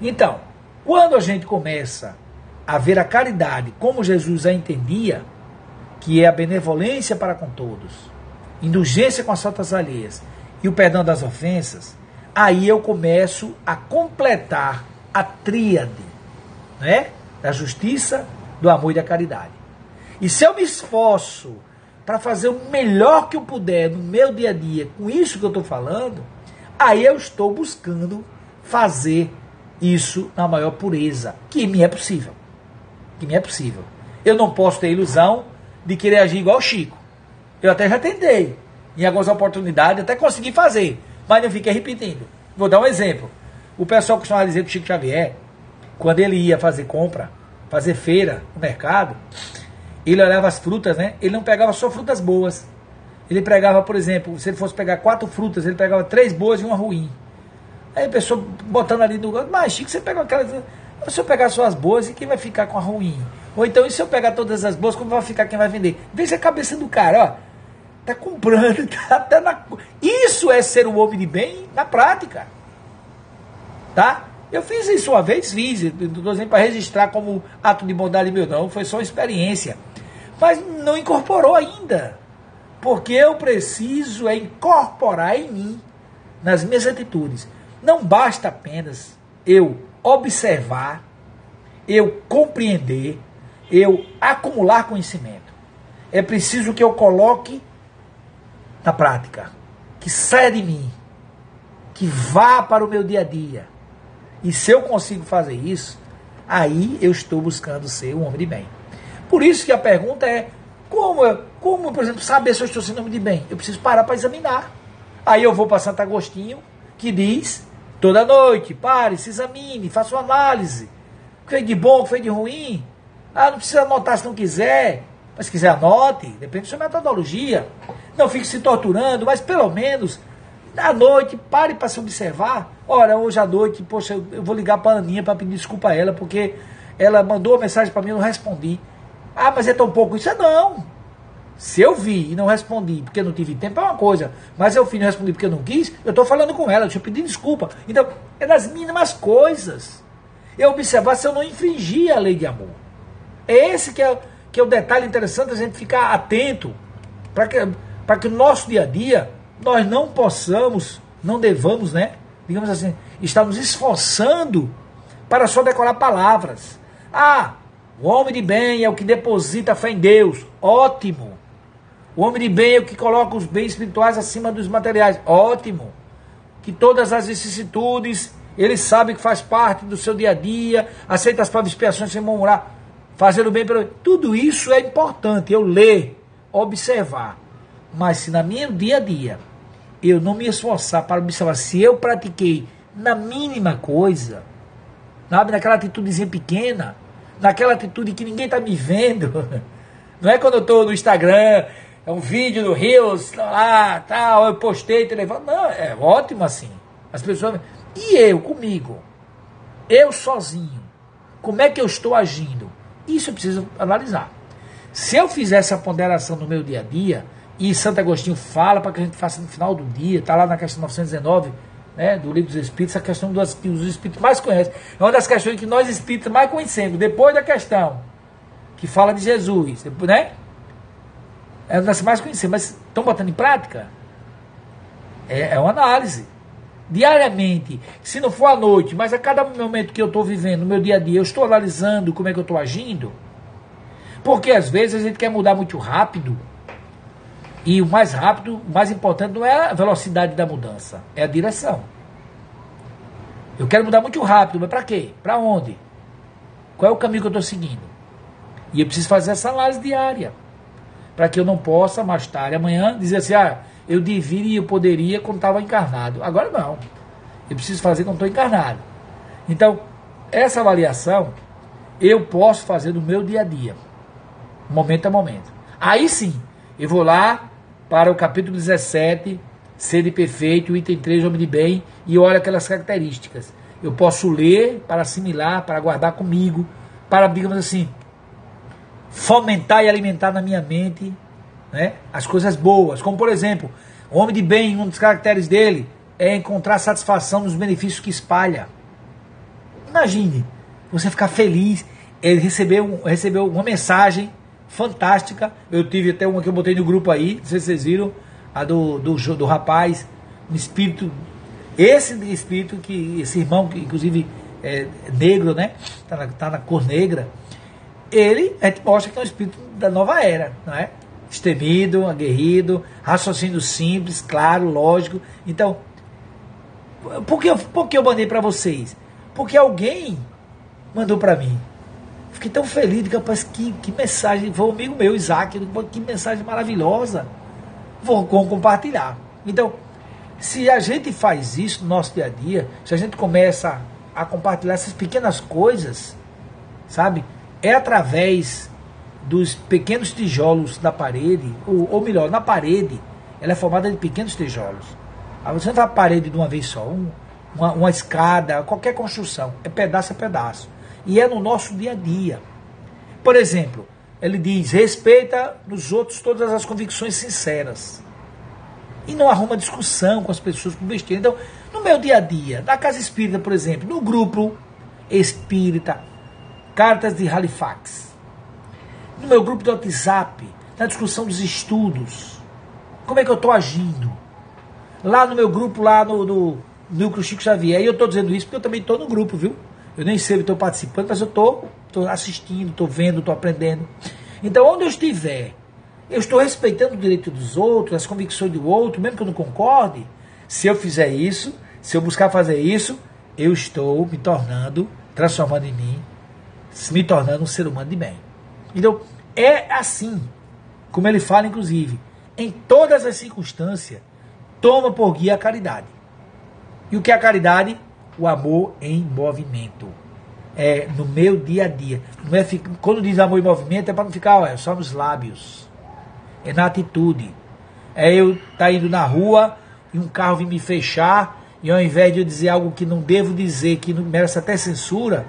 Então, quando a gente começa a ver a caridade como Jesus a entendia, que é a benevolência para com todos, indulgência com as faltas alheias e o perdão das ofensas, aí eu começo a completar a tríade né, da justiça, do amor e da caridade. E se eu me esforço para fazer o melhor que eu puder no meu dia a dia com isso que eu estou falando, aí eu estou buscando fazer isso na maior pureza, que me é possível. Que me é possível. Eu não posso ter ilusão de querer agir igual o Chico. Eu até já tentei, em algumas oportunidades, até consegui fazer, mas eu fiquei repetindo. Vou dar um exemplo. O pessoal costumava dizer que o Chico Xavier, quando ele ia fazer compra, fazer feira no mercado, ele olhava as frutas, né? Ele não pegava só frutas boas. Ele pegava, por exemplo, se ele fosse pegar quatro frutas, ele pegava três boas e uma ruim. Aí a pessoa botando ali no. Mas, Chico, você pega aquelas. Se eu pegar só as boas, e quem vai ficar com a ruim? Ou então, e se eu pegar todas as boas, como vai ficar quem vai vender? Veja a cabeça do cara, ó. Tá comprando, tá até na. Isso é ser um homem de bem na prática. Tá? Eu fiz isso uma vez, fiz, estou dizendo para registrar como ato de bondade meu, não, foi só uma experiência. Mas não incorporou ainda. Porque eu preciso é incorporar em mim, nas minhas atitudes. Não basta apenas eu observar, eu compreender, eu acumular conhecimento. É preciso que eu coloque na prática, que saia de mim, que vá para o meu dia a dia. E se eu consigo fazer isso, aí eu estou buscando ser um homem de bem. Por isso que a pergunta é: como, como por exemplo, saber se eu estou sendo de bem? Eu preciso parar para examinar. Aí eu vou para Santo Agostinho, que diz: toda noite, pare, se examine, faça uma análise. O que foi de bom, o que foi de ruim, ah, não precisa anotar se não quiser. Mas se quiser, anote. Depende da sua metodologia. Não fique se torturando, mas pelo menos, à noite, pare para se observar. Olha, hoje à noite, poxa, eu vou ligar para a Aninha para pedir desculpa a ela, porque ela mandou uma mensagem para mim e não respondi. Ah, mas é tão pouco. Isso é não. Se eu vi e não respondi porque não tive tempo, é uma coisa. Mas eu fiz e não respondi porque eu não quis, eu estou falando com ela, eu pedir desculpa. Então, é das mínimas coisas. Eu observar se eu não infringir a lei de amor. É esse que é, que é o detalhe interessante a gente ficar atento para que, para que no nosso dia a dia nós não possamos, não devamos, né? Digamos assim, estar nos esforçando para só decorar palavras. Ah, o homem de bem é o que deposita fé em Deus. Ótimo. O homem de bem é o que coloca os bens espirituais acima dos materiais. Ótimo. Que todas as vicissitudes ele sabe que faz parte do seu dia a dia, aceita as de expiações sem murmurar fazendo bem pelo. Tudo isso é importante, eu ler, observar. Mas se na minha dia a dia eu não me esforçar para observar se eu pratiquei na mínima coisa, sabe, naquela atitudezinha pequena, naquela atitude que ninguém está me vendo, não é quando eu estou no Instagram, é um vídeo do Rios, lá, tal, eu postei, telefone, não, é ótimo assim. As pessoas, e eu comigo, eu sozinho, como é que eu estou agindo? Isso eu preciso analisar. Se eu fizer essa ponderação no meu dia a dia, e Santo Agostinho fala para que a gente faça no final do dia, está lá na questão 919 né, do livro dos Espíritos, a questão dos que os Espíritos mais conhecem. É uma das questões que nós Espíritos mais conhecemos, depois da questão que fala de Jesus, né? É uma das mais conhecidas, mas estão botando em prática? É, é uma análise. Diariamente, se não for à noite, mas a cada momento que eu estou vivendo, no meu dia a dia, eu estou analisando como é que eu estou agindo. Porque às vezes a gente quer mudar muito rápido e o mais rápido, o mais importante não é a velocidade da mudança, é a direção. Eu quero mudar muito rápido, mas para quê? Para onde? Qual é o caminho que eu estou seguindo? E eu preciso fazer essa análise diária. Para que eu não possa, mais tarde, amanhã, dizer assim: ah, eu devia e eu poderia quando estava encarnado. Agora não. Eu preciso fazer quando estou encarnado. Então, essa avaliação eu posso fazer no meu dia a dia, momento a momento. Aí sim, eu vou lá, para o capítulo 17, Sede Perfeito, item 3, Homem de Bem, e olha aquelas características. Eu posso ler para assimilar, para guardar comigo, para, digamos assim, fomentar e alimentar na minha mente né, as coisas boas. Como, por exemplo, o homem de bem, um dos caracteres dele é encontrar satisfação nos benefícios que espalha. Imagine você ficar feliz, ele recebeu, recebeu uma mensagem fantástica. Eu tive até uma que eu botei no grupo aí, não sei se vocês viram, a do, do, do rapaz, um espírito, esse espírito que, esse irmão, que inclusive é negro, né? Tá na, tá na cor negra. Ele, gente mostra que é um espírito da nova era, não é? Estemido, aguerrido, raciocínio simples, claro, lógico. Então, por que, por que eu mandei para vocês? Porque alguém mandou para mim. Fiquei tão feliz, rapaz, que, que mensagem. Foi um amigo meu, Isaac, que mensagem maravilhosa. Vou, vou compartilhar. Então, se a gente faz isso no nosso dia a dia, se a gente começa a compartilhar essas pequenas coisas, sabe? É através dos pequenos tijolos da parede, ou, ou melhor, na parede, ela é formada de pequenos tijolos. Você não faz a parede de uma vez só, um, uma, uma escada, qualquer construção, é pedaço a pedaço e é no nosso dia a dia. Por exemplo, ele diz: respeita nos outros todas as convicções sinceras. E não arruma discussão com as pessoas com besteira. Então, no meu dia a dia, na casa espírita, por exemplo, no grupo espírita, cartas de Halifax, no meu grupo de WhatsApp, na discussão dos estudos, como é que eu estou agindo? Lá no meu grupo, lá no, no Núcleo Chico Xavier, e eu estou dizendo isso porque eu também estou no grupo, viu? Eu nem sei se estou participando, mas eu estou assistindo, estou vendo, estou aprendendo. Então, onde eu estiver, eu estou respeitando o direito dos outros, as convicções do outro, mesmo que eu não concorde. Se eu fizer isso, se eu buscar fazer isso, eu estou me tornando, transformando em mim, me tornando um ser humano de bem. Então, é assim, como ele fala, inclusive, em todas as circunstâncias, toma por guia a caridade. E o que é a caridade? O amor em movimento. É no meu dia a dia. Não é, quando diz amor em movimento, é para não ficar só nos lábios. É na atitude. É eu estar tá indo na rua e um carro vir me fechar, e ao invés de eu dizer algo que não devo dizer, que não merece até censura,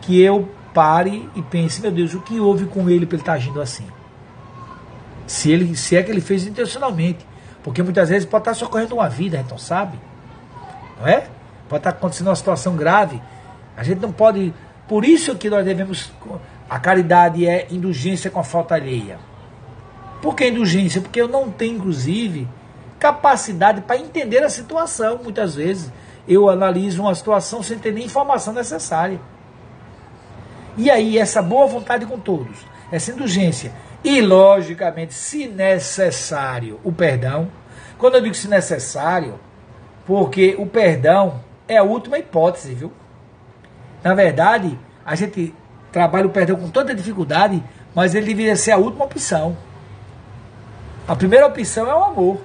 que eu pare e pense, meu Deus, o que houve com ele para ele estar tá agindo assim? Se, ele, se é que ele fez intencionalmente. Porque muitas vezes pode estar tá socorrendo uma vida, então sabe? Não é? Pode estar acontecendo uma situação grave. A gente não pode. Por isso que nós devemos. A caridade é indulgência com a falta alheia. Por que indulgência? Porque eu não tenho, inclusive, capacidade para entender a situação, muitas vezes. Eu analiso uma situação sem ter nem informação necessária. E aí, essa boa vontade com todos, essa indulgência. E, logicamente, se necessário, o perdão. Quando eu digo se necessário, porque o perdão é a última hipótese, viu? Na verdade, a gente trabalha o perdão com toda dificuldade, mas ele deveria ser a última opção. A primeira opção é o amor.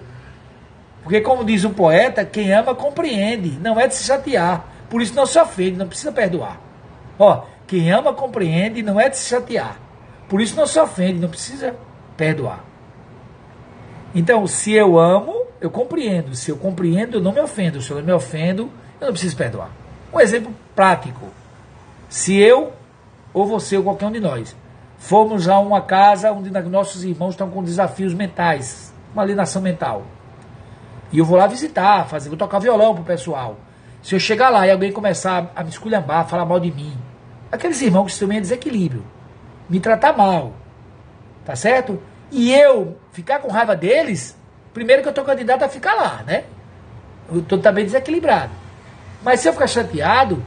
Porque, como diz um poeta, quem ama compreende, não é de se chatear. Por isso não se ofende, não precisa perdoar. Ó, quem ama compreende, não é de se chatear. Por isso não se ofende, não precisa perdoar. Então, se eu amo, eu compreendo. Se eu compreendo, eu não me ofendo. Se eu não me ofendo, eu não preciso perdoar. Um exemplo prático. Se eu, ou você, ou qualquer um de nós, fomos a uma casa onde nossos irmãos estão com desafios mentais, uma alienação mental. E eu vou lá visitar, fazer, vou tocar violão pro pessoal. Se eu chegar lá e alguém começar a me esculhambar, falar mal de mim, aqueles irmãos que estão em desequilíbrio, me tratar mal, tá certo? E eu ficar com raiva deles, primeiro que eu estou candidato a ficar lá, né? Eu estou também desequilibrado. Mas se eu ficar chateado,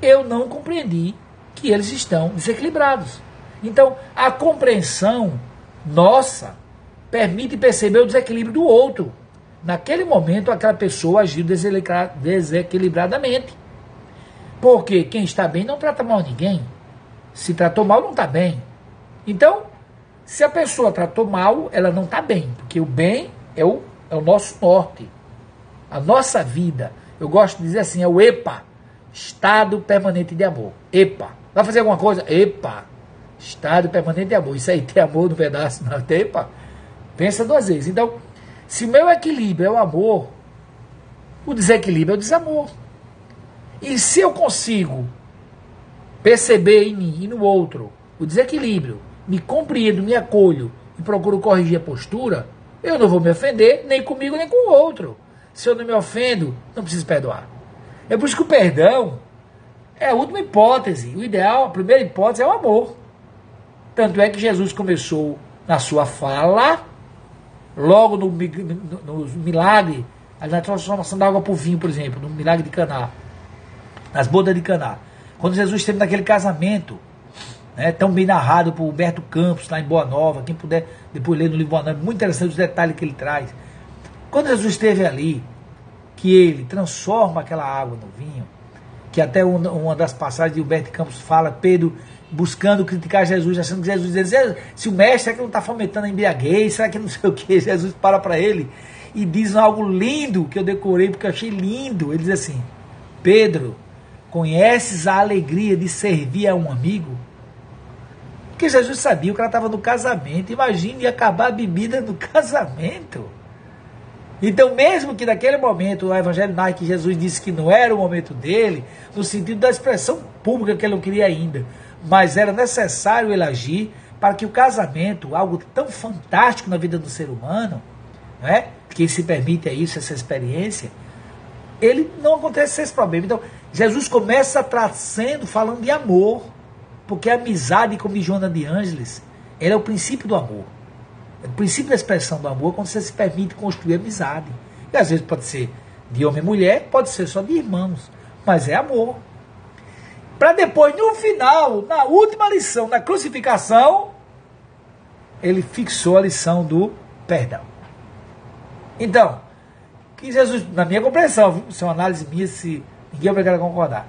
eu não compreendi que eles estão desequilibrados. Então, a compreensão nossa permite perceber o desequilíbrio do outro. Naquele momento, aquela pessoa agiu desequilibradamente. Porque quem está bem não trata mal ninguém. Se tratou mal, não está bem. Então, se a pessoa tratou mal, ela não está bem. Porque o bem é o, é o nosso norte. A nossa vida. Eu gosto de dizer assim, é o EPA. Estado Permanente de Amor. EPA. Vai fazer alguma coisa? EPA. Estado Permanente de Amor. Isso aí tem amor no pedaço, não tem, EPA? Pensa duas vezes. Então, se o meu equilíbrio é o amor, o desequilíbrio é o desamor. E se eu consigo perceber em mim e no outro o desequilíbrio, me compreendo, me acolho e procuro corrigir a postura, eu não vou me ofender nem comigo nem com o outro. Se eu não me ofendo, não preciso perdoar. É por isso que o perdão é a última hipótese. O ideal, a primeira hipótese é o amor. Tanto é que Jesus começou na sua fala logo no, no, no milagre, na transformação da água por vinho, por exemplo, no milagre de Caná, nas bodas de Caná. Quando Jesus esteve naquele casamento, né, tão bem narrado por Humberto Campos, lá em Boa Nova, quem puder depois ler no livro Boa Nova, muito interessante os detalhes que ele traz. Quando Jesus esteve ali, que ele transforma aquela água no vinho, que até uma das passagens de Humberto Campos fala, Pedro buscando criticar Jesus, achando que Jesus diz, se o mestre é que não está fomentando a embriaguez, será que não sei o que? Jesus para para ele e diz algo lindo que eu decorei porque eu achei lindo. Ele diz assim: Pedro, conheces a alegria de servir a um amigo? Porque Jesus sabia, o cara estava no casamento. Imagine acabar a bebida no casamento. Então, mesmo que naquele momento o Evangelho narra que Jesus disse que não era o momento dele, no sentido da expressão pública que ele não queria ainda, mas era necessário ele agir para que o casamento, algo tão fantástico na vida do ser humano, né, que se permite a isso, essa experiência, ele não acontece esse problema. Então, Jesus começa trazendo, falando de amor, porque a amizade, como diz Joana de Ângeles, ela é o princípio do amor. O princípio da expressão do amor é quando você se permite construir amizade. E às vezes pode ser de homem e mulher, pode ser só de irmãos, mas é amor para depois, no final, na última lição, na crucificação, ele fixou a lição do perdão. Então, que Jesus, na minha compreensão, isso é uma análise minha, se ninguém é obrigado a concordar.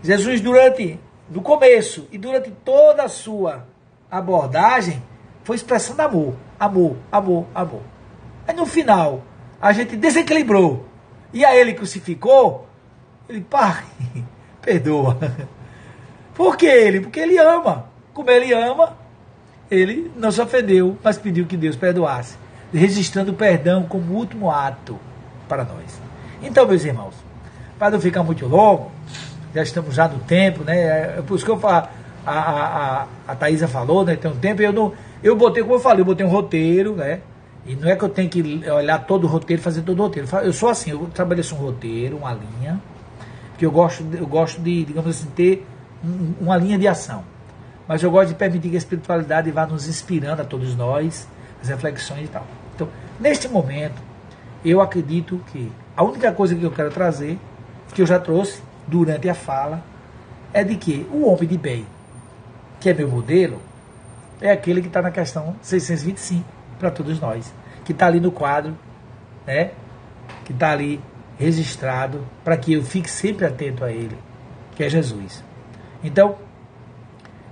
Jesus, durante, no começo e durante toda a sua abordagem, foi expressando amor, amor, amor, amor. Aí no final, a gente desequilibrou. E a ele crucificou, ele, pai, perdoa. Por que ele? Porque ele ama. Como ele ama, ele não se ofendeu, mas pediu que Deus perdoasse, registrando o perdão como último ato para nós. Então, meus irmãos, para não ficar muito longo, já estamos já no tempo, né? É por isso que eu falo, a, a, a, a Thaisa falou, né? Tem um tempo, eu não. Eu botei, como eu falei, eu botei um roteiro, né? E não é que eu tenho que olhar todo o roteiro, fazer todo o roteiro. Eu sou assim, eu estabeleço um roteiro, uma linha, que eu gosto, eu gosto de, digamos assim, ter uma linha de ação. Mas eu gosto de permitir que a espiritualidade vá nos inspirando a todos nós, as reflexões e tal. Então, neste momento, eu acredito que a única coisa que eu quero trazer, que eu já trouxe durante a fala, é de que o homem de bem, que é meu modelo, é aquele que está na questão 625 para todos nós, que está ali no quadro, né? que está ali registrado, para que eu fique sempre atento a ele, que é Jesus. Então,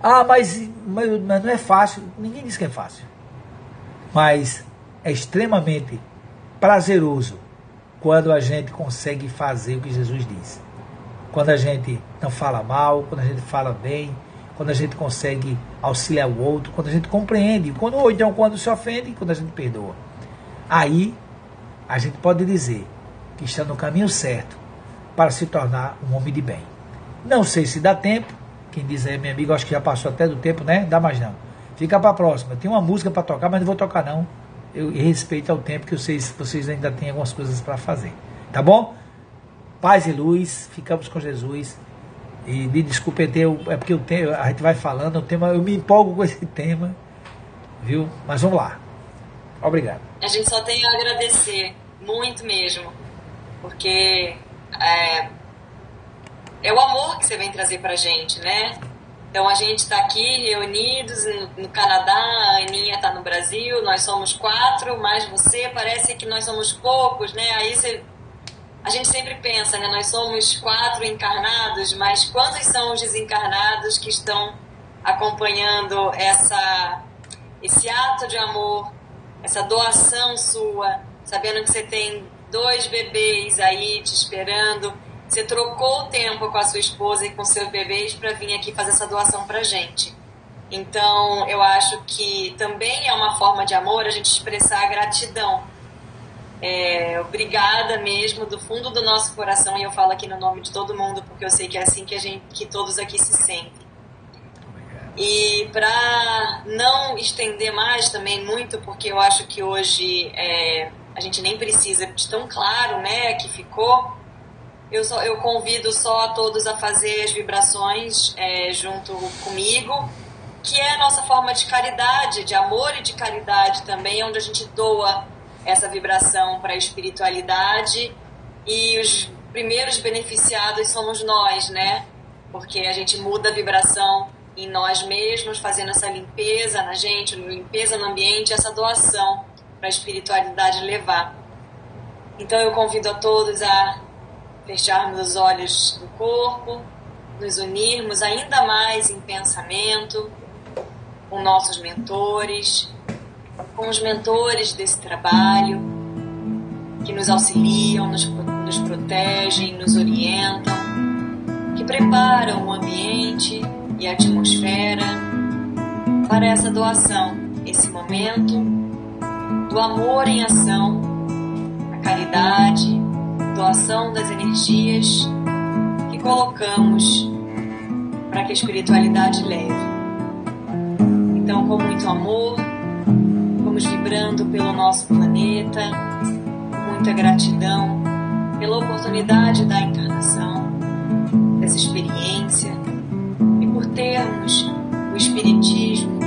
ah, mas, mas, mas não é fácil. Ninguém diz que é fácil. Mas é extremamente prazeroso quando a gente consegue fazer o que Jesus diz. Quando a gente não fala mal, quando a gente fala bem, quando a gente consegue auxiliar o outro, quando a gente compreende, quando, ou então quando se ofende, quando a gente perdoa. Aí a gente pode dizer que está no caminho certo para se tornar um homem de bem. Não sei se dá tempo, quem diz aí, meu amigo, acho que já passou até do tempo, né? Dá mais não. Fica para a próxima. Tem uma música para tocar, mas não vou tocar não. Eu respeito ao tempo que vocês, vocês ainda têm algumas coisas para fazer. Tá bom? Paz e luz, ficamos com Jesus. E me desculpe, é porque o tema, a gente vai falando, o tema, eu me empolgo com esse tema, viu? Mas vamos lá. Obrigado. A gente só tem a agradecer, muito mesmo, porque é, é o amor que você vem trazer pra gente, né? Então a gente está aqui reunidos no, no, Canadá, a Aninha está no Brasil, nós somos quatro, mas você parece que nós somos poucos, né? Aí você, a gente sempre pensa, né? Nós somos quatro encarnados, mas quantos são os desencarnados que estão acompanhando essa, esse ato de amor, essa doação sua, sabendo que você tem dois bebês aí te esperando? Você trocou o tempo com a sua esposa e com seus bebês para vir aqui fazer essa doação para gente. Então, eu acho que também é uma forma de amor a gente expressar a gratidão. É, obrigada mesmo do fundo do nosso coração e eu falo aqui no nome de todo mundo porque eu sei que é assim que a gente, que todos aqui se sentem. E para não estender mais também muito, porque eu acho que hoje é, a gente nem precisa de tão claro, né, que ficou eu, só, eu convido só a todos a fazer as vibrações é, junto comigo, que é a nossa forma de caridade, de amor e de caridade também, onde a gente doa essa vibração para a espiritualidade e os primeiros beneficiados somos nós, né? Porque a gente muda a vibração em nós mesmos, fazendo essa limpeza na gente, limpeza no ambiente, essa doação para a espiritualidade levar. Então eu convido a todos a fecharmos os olhos do corpo, nos unirmos ainda mais em pensamento com nossos mentores, com os mentores desse trabalho, que nos auxiliam, nos, nos protegem, nos orientam, que preparam o ambiente e a atmosfera para essa doação, esse momento do amor em ação, a caridade, doação das energias que colocamos para que a espiritualidade leve. Então, com muito amor, vibrando pelo nosso planeta, muita gratidão pela oportunidade da encarnação, dessa experiência e por termos o Espiritismo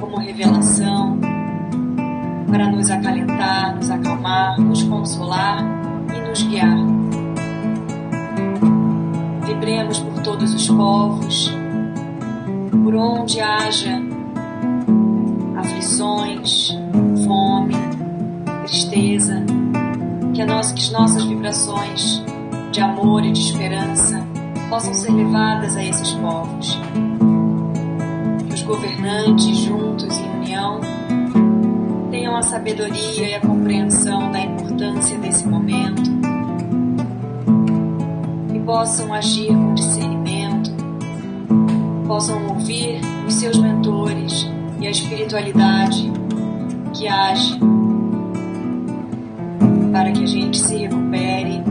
como revelação para nos acalentar, nos acalmar, nos consolar nos guiar. Vibremos por todos os povos, por onde haja aflições, fome, tristeza, que, nossa, que as nossas vibrações de amor e de esperança possam ser levadas a esses povos. Que os governantes, juntos em união, tenham a sabedoria e a compreensão da importância desse momento e possam agir com discernimento, possam ouvir os seus mentores e a espiritualidade que age para que a gente se recupere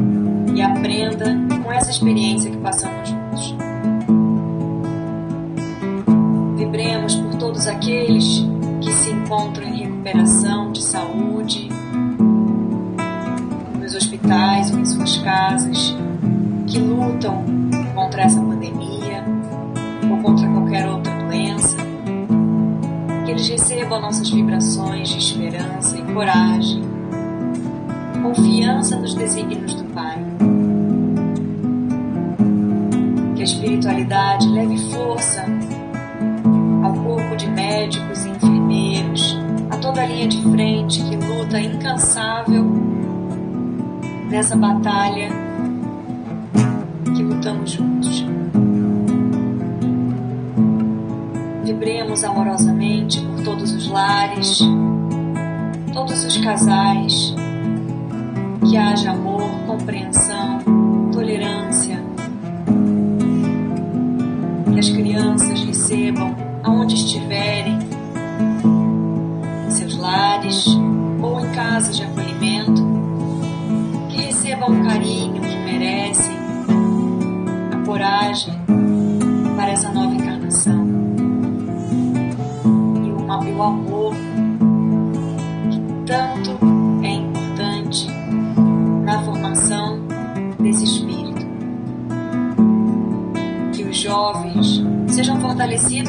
e aprenda com essa experiência que passamos juntos. Vibremos por todos aqueles que se encontram em recuperação de saúde, nos hospitais ou em suas casas, que lutam eles recebam nossas vibrações de esperança e coragem, confiança nos desígnios do Pai. Que a espiritualidade leve força ao corpo de médicos e enfermeiros, a toda a linha de frente que luta incansável nessa batalha que lutamos juntos. Amorosamente por todos os lares, todos os casais, que haja amor, compreensão, tolerância, que as crianças recebam aonde estiverem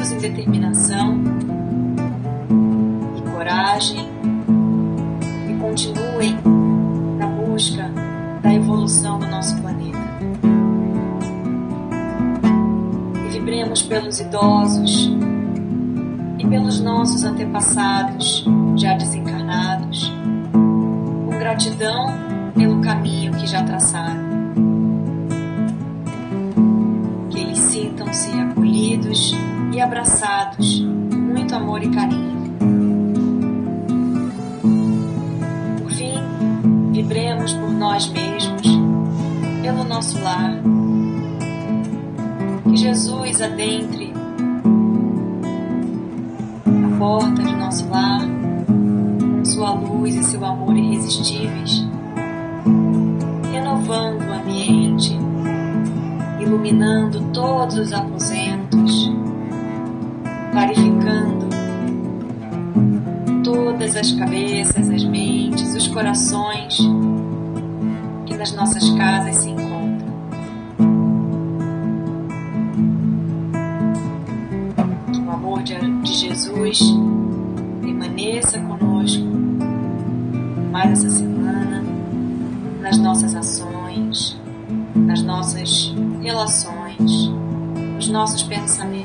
fortalecidos em determinação e coragem e continuem na busca da evolução do nosso planeta. E vibremos pelos idosos e pelos nossos antepassados já desencarnados, com gratidão pelo caminho que já traçaram. Que eles sintam-se acolhidos e abraçados, com muito amor e carinho. Por fim, vibremos por nós mesmos, pelo nosso lar. Que Jesus adentre porta de nosso lar, sua luz e seu amor irresistíveis, renovando o ambiente, iluminando todos os aposentos, corações que nas nossas casas se encontram. Jesus permaneça conosco mais essa semana, nas nossas ações, nas nossas relações, nos nossos pensamentos.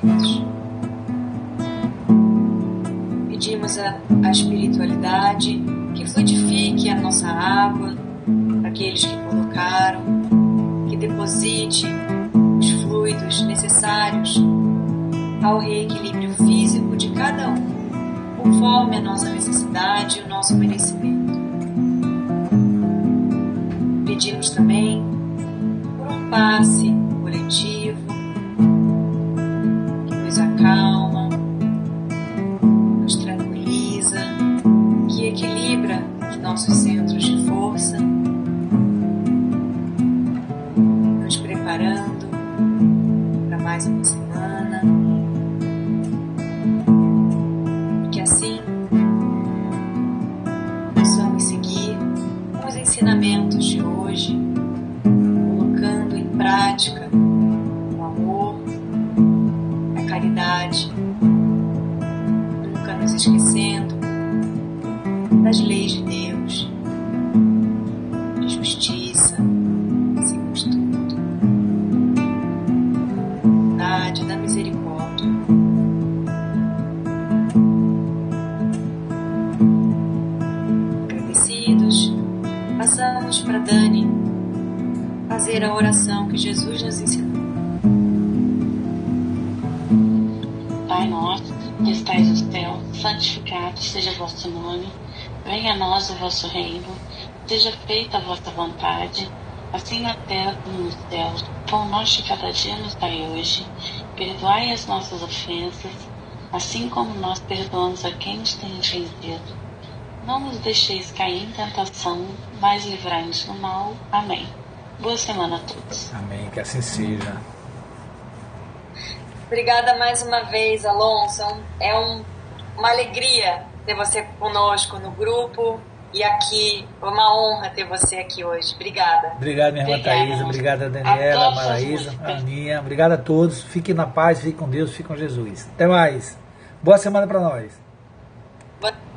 Nosso merecimento. Feita a vossa vontade, assim na terra como nos céus. Pão nosso de cada dia nos dai hoje, perdoai as nossas ofensas, assim como nós perdoamos a quem nos tem ofendido não nos deixeis cair em tentação, mas livrai-nos do mal. Amém. Boa semana a todos. Amém, que assim seja. Obrigada mais uma vez, Alonso. É um, uma alegria ter você conosco no grupo e aqui. Uma honra ter você aqui hoje. Obrigada. Obrigado, minha irmã. Thaisa. Obrigada, Daniela, Maraísa, Aninha. Obrigado a todos. Fiquem na paz, fiquem com Deus, fiquem com Jesus. Até mais. Boa semana para nós. Boa